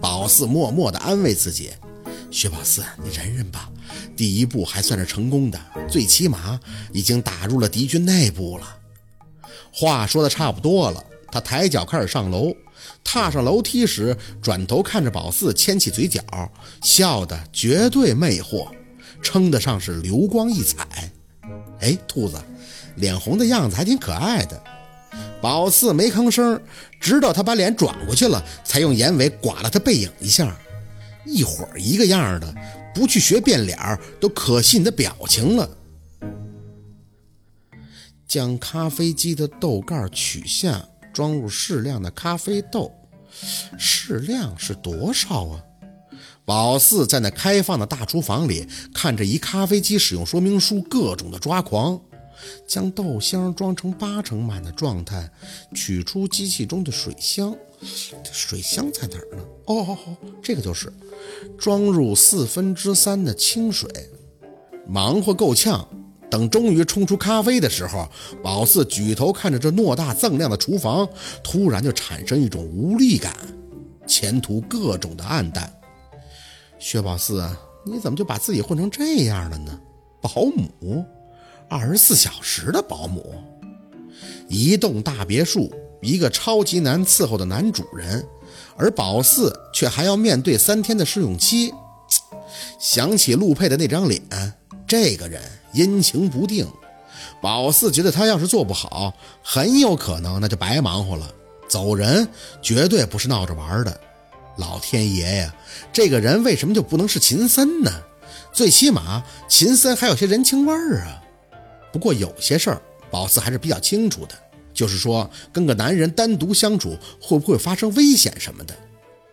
宝四默默地安慰自己：“薛宝四，你忍忍吧，第一步还算是成功的，最起码已经打入了敌军内部了。”话说的差不多了，他抬脚开始上楼。踏上楼梯时，转头看着宝四，牵起嘴角，笑得绝对魅惑，称得上是流光溢彩。哎，兔子，脸红的样子还挺可爱的。宝四没吭声，直到他把脸转过去了，才用眼尾刮了他背影一下。一会儿一个样的，不去学变脸都可惜你的表情了。将咖啡机的豆盖取下，装入适量的咖啡豆。适量是多少啊？宝四在那开放的大厨房里，看着一咖啡机使用说明书，各种的抓狂。将豆箱装成八成满的状态，取出机器中的水箱。水箱在哪儿呢？哦哦哦，这个就是。装入四分之三的清水，忙活够呛。等终于冲出咖啡的时候，宝四举头看着这偌大锃亮的厨房，突然就产生一种无力感，前途各种的暗淡。薛宝四，你怎么就把自己混成这样了呢？保姆，二十四小时的保姆，一栋大别墅，一个超级难伺候的男主人，而宝四却还要面对三天的试用期。想起陆佩的那张脸，这个人。阴晴不定，宝四觉得他要是做不好，很有可能那就白忙活了。走人绝对不是闹着玩的。老天爷呀，这个人为什么就不能是秦森呢？最起码秦森还有些人情味儿啊。不过有些事儿，宝四还是比较清楚的，就是说跟个男人单独相处会不会发生危险什么的，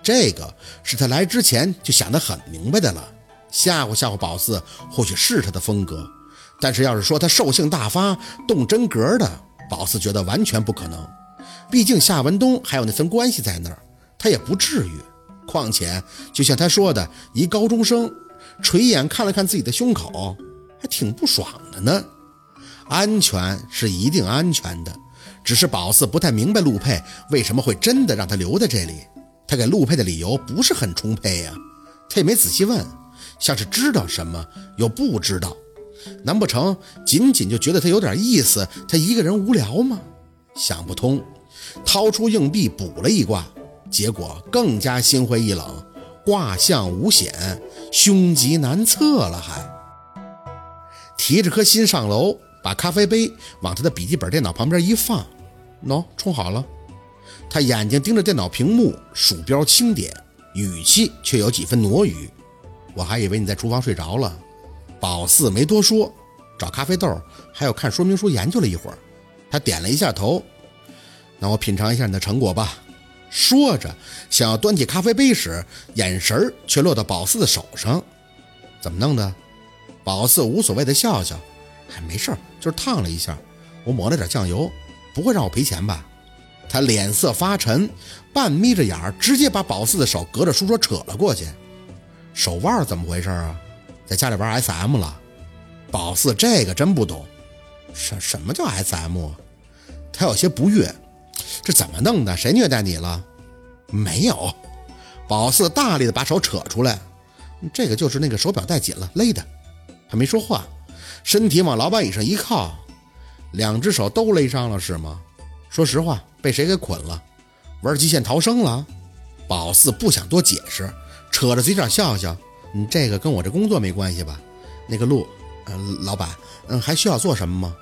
这个是他来之前就想得很明白的了。吓唬吓唬宝四，或许是他的风格。但是，要是说他兽性大发、动真格的，宝四觉得完全不可能。毕竟夏文东还有那层关系在那儿，他也不至于。况且，就像他说的，一高中生垂眼看了看自己的胸口，还挺不爽的呢。安全是一定安全的，只是宝四不太明白陆佩为什么会真的让他留在这里。他给陆佩的理由不是很充沛呀，他也没仔细问，像是知道什么又不知道。难不成仅仅就觉得他有点意思，他一个人无聊吗？想不通，掏出硬币补了一卦，结果更加心灰意冷，卦象无险，凶吉难测了。还提着颗心上楼，把咖啡杯往他的笔记本电脑旁边一放，喏，冲好了。他眼睛盯着电脑屏幕，鼠标轻点，语气却有几分挪语。我还以为你在厨房睡着了。宝四没多说，找咖啡豆，还有看说明书研究了一会儿，他点了一下头。那我品尝一下你的成果吧。说着，想要端起咖啡杯时，眼神却落到宝四的手上。怎么弄的？宝四无所谓的笑笑，哎，没事儿，就是烫了一下，我抹了点酱油，不会让我赔钱吧？他脸色发沉，半眯着眼儿，直接把宝四的手隔着书桌扯了过去。手腕怎么回事啊？在家里玩 SM 了，宝四这个真不懂，什什么叫 SM？他有些不悦，这怎么弄的？谁虐待你了？没有，宝四大力的把手扯出来，这个就是那个手表带紧了勒的，他没说话，身体往老板椅上一靠，两只手都勒伤了是吗？说实话，被谁给捆了？玩极限逃生了？宝四不想多解释，扯着嘴角笑笑。你这个跟我这工作没关系吧？那个路，嗯，老板，嗯，还需要做什么吗？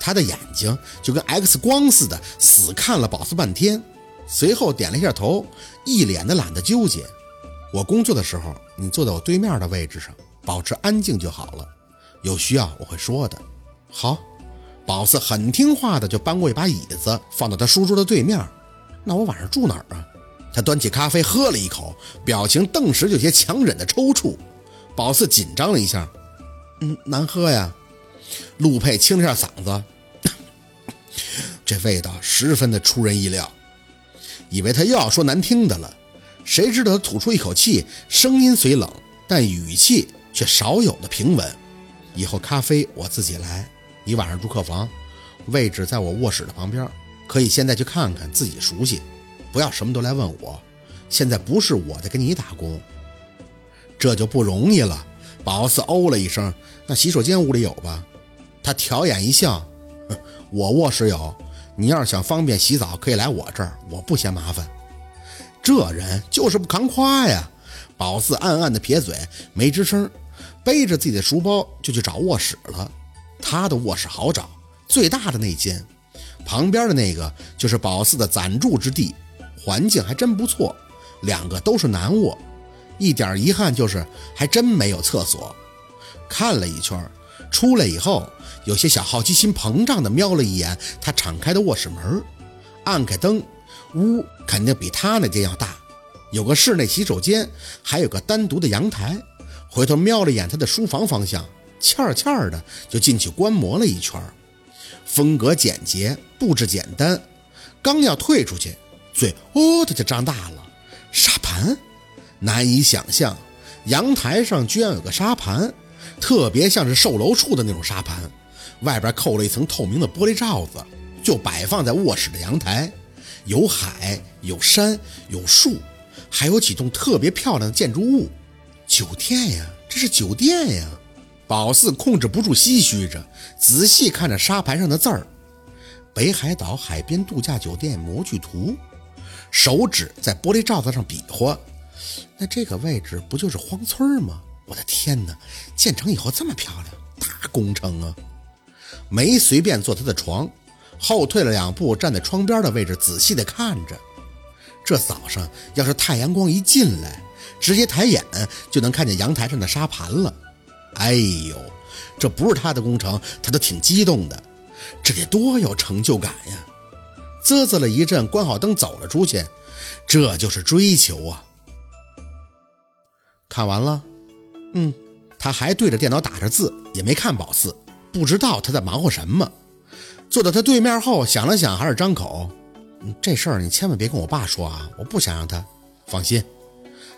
他的眼睛就跟 X 光似的，死看了宝四半天，随后点了一下头，一脸的懒得纠结。我工作的时候，你坐在我对面的位置上，保持安静就好了。有需要我会说的。好，宝四很听话的就搬过一把椅子，放到他书桌的对面。那我晚上住哪儿啊？他端起咖啡喝了一口，表情顿时有些强忍的抽搐。宝四紧张了一下，嗯，难喝呀。陆佩清了下嗓子，这味道十分的出人意料，以为他又要说难听的了，谁知道他吐出一口气，声音虽冷，但语气却少有的平稳。以后咖啡我自己来，你晚上住客房，位置在我卧室的旁边，可以现在去看看，自己熟悉。不要什么都来问我，现在不是我在给你打工，这就不容易了。宝四哦了一声，那洗手间屋里有吧？他挑眼一笑，我卧室有。你要是想方便洗澡，可以来我这儿，我不嫌麻烦。这人就是不扛夸呀！宝四暗暗的撇嘴，没吱声，背着自己的书包就去找卧室了。他的卧室好找，最大的那间，旁边的那个就是宝四的暂住之地，环境还真不错。两个都是男卧，一点遗憾就是还真没有厕所。看了一圈，出来以后有些小好奇心膨胀的瞄了一眼他敞开的卧室门，按开灯，屋肯定比他那间要大，有个室内洗手间，还有个单独的阳台。回头瞄了眼他的书房方向。欠欠的就进去观摩了一圈，风格简洁，布置简单。刚要退出去，嘴哦的就张大了。沙盘，难以想象，阳台上居然有个沙盘，特别像是售楼处的那种沙盘，外边扣了一层透明的玻璃罩子，就摆放在卧室的阳台。有海，有山，有树，还有几栋特别漂亮的建筑物。酒店呀，这是酒店呀。宝四控制不住唏嘘着，仔细看着沙盘上的字儿：“北海岛海边度假酒店模具图。”手指在玻璃罩子上比划。那这个位置不就是荒村吗？我的天哪！建成以后这么漂亮，大工程啊！没随便坐他的床，后退了两步，站在窗边的位置仔细地看着。这早上要是太阳光一进来，直接抬眼就能看见阳台上的沙盘了。哎呦，这不是他的工程，他都挺激动的，这得多有成就感呀！啧啧了一阵，关好灯走了出去。这就是追求啊！看完了，嗯，他还对着电脑打着字，也没看宝四，不知道他在忙活什么。坐到他对面后，想了想，还是张口：“这事儿你千万别跟我爸说啊，我不想让他放心。”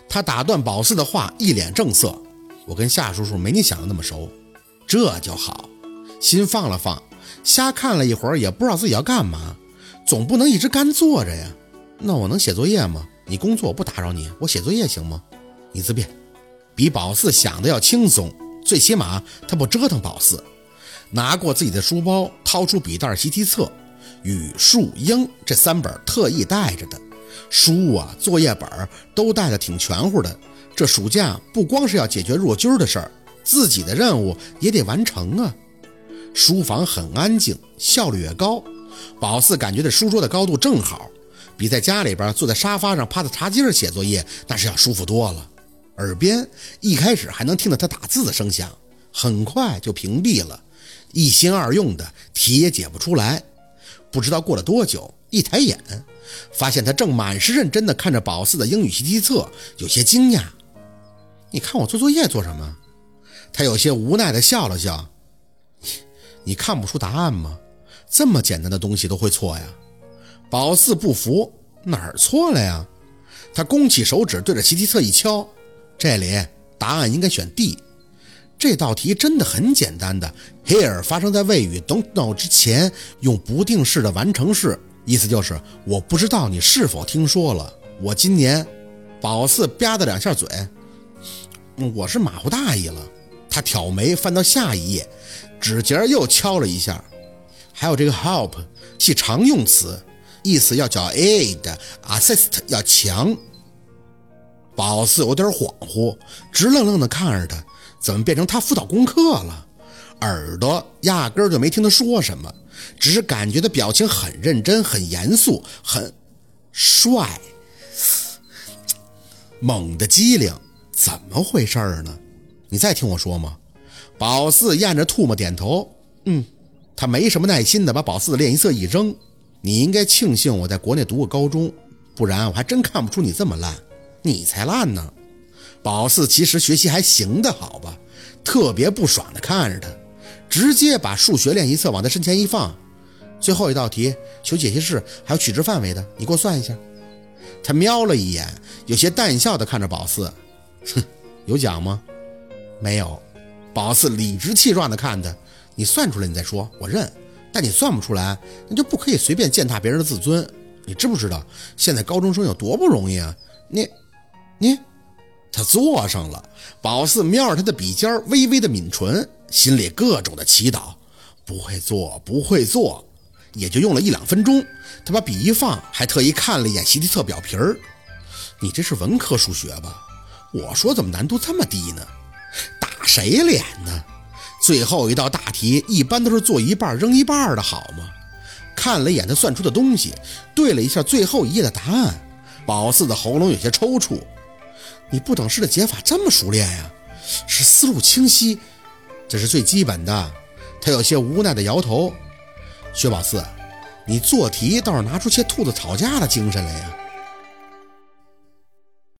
他打断宝四的话，一脸正色。我跟夏叔叔没你想的那么熟，这就好，心放了放，瞎看了一会儿，也不知道自己要干嘛，总不能一直干坐着呀。那我能写作业吗？你工作我不打扰你，我写作业行吗？你自便。比宝四想的要轻松，最起码他不折腾宝四。拿过自己的书包，掏出笔袋、习题册，语数英这三本特意带着的书啊，作业本都带的挺全乎的。这暑假不光是要解决若君的事儿，自己的任务也得完成啊。书房很安静，效率也高。宝四感觉这书桌的高度正好，比在家里边坐在沙发上趴在茶几上写作业那是要舒服多了。耳边一开始还能听到他打字的声响，很快就屏蔽了。一心二用的题也解不出来。不知道过了多久，一抬眼，发现他正满是认真地看着宝四的英语习题册，有些惊讶。你看我做作业做什么？他有些无奈地笑了笑。你看不出答案吗？这么简单的东西都会错呀！宝四不服，哪儿错了呀？他弓起手指对着习题册一敲，这里答案应该选 D。这道题真的很简单的，Here 发生在谓语 don't know 之前，用不定式的完成式，意思就是我不知道你是否听说了。我今年，宝四吧嗒两下嘴。我是马虎大意了，他挑眉翻到下一页，指节又敲了一下。还有这个 help 系常用词，意思要叫 aid，assist 要强。宝四有点恍惚，直愣愣地看着他，怎么变成他辅导功课了？耳朵压根就没听他说什么，只是感觉他表情很认真、很严肃、很帅，猛的机灵。怎么回事儿呢？你再听我说嘛。宝四咽着唾沫点头，嗯，他没什么耐心的把宝四的练习册一扔。你应该庆幸我在国内读过高中，不然我还真看不出你这么烂。你才烂呢。宝四其实学习还行的，好吧？特别不爽的看着他，直接把数学练习册往他身前一放。最后一道题，求解析式，还有取值范围的，你给我算一下。他瞄了一眼，有些淡笑的看着宝四。哼，有奖吗？没有。宝四理直气壮地看他，你算出来你再说，我认。但你算不出来，那就不可以随便践踏别人的自尊。你知不知道现在高中生有多不容易啊？你，你，他坐上了。宝四瞄着他的笔尖，微微的抿唇，心里各种的祈祷。不会做，不会做，也就用了一两分钟。他把笔一放，还特意看了一眼习题册表皮儿。你这是文科数学吧？我说怎么难度这么低呢？打谁脸呢？最后一道大题一般都是做一半扔一半的好吗？看了一眼他算出的东西，对了一下最后一页的答案，宝四的喉咙有些抽搐。你不等式的解法这么熟练呀？是思路清晰，这是最基本的。他有些无奈的摇头。薛宝四，你做题倒是拿出些兔子吵架的精神来呀。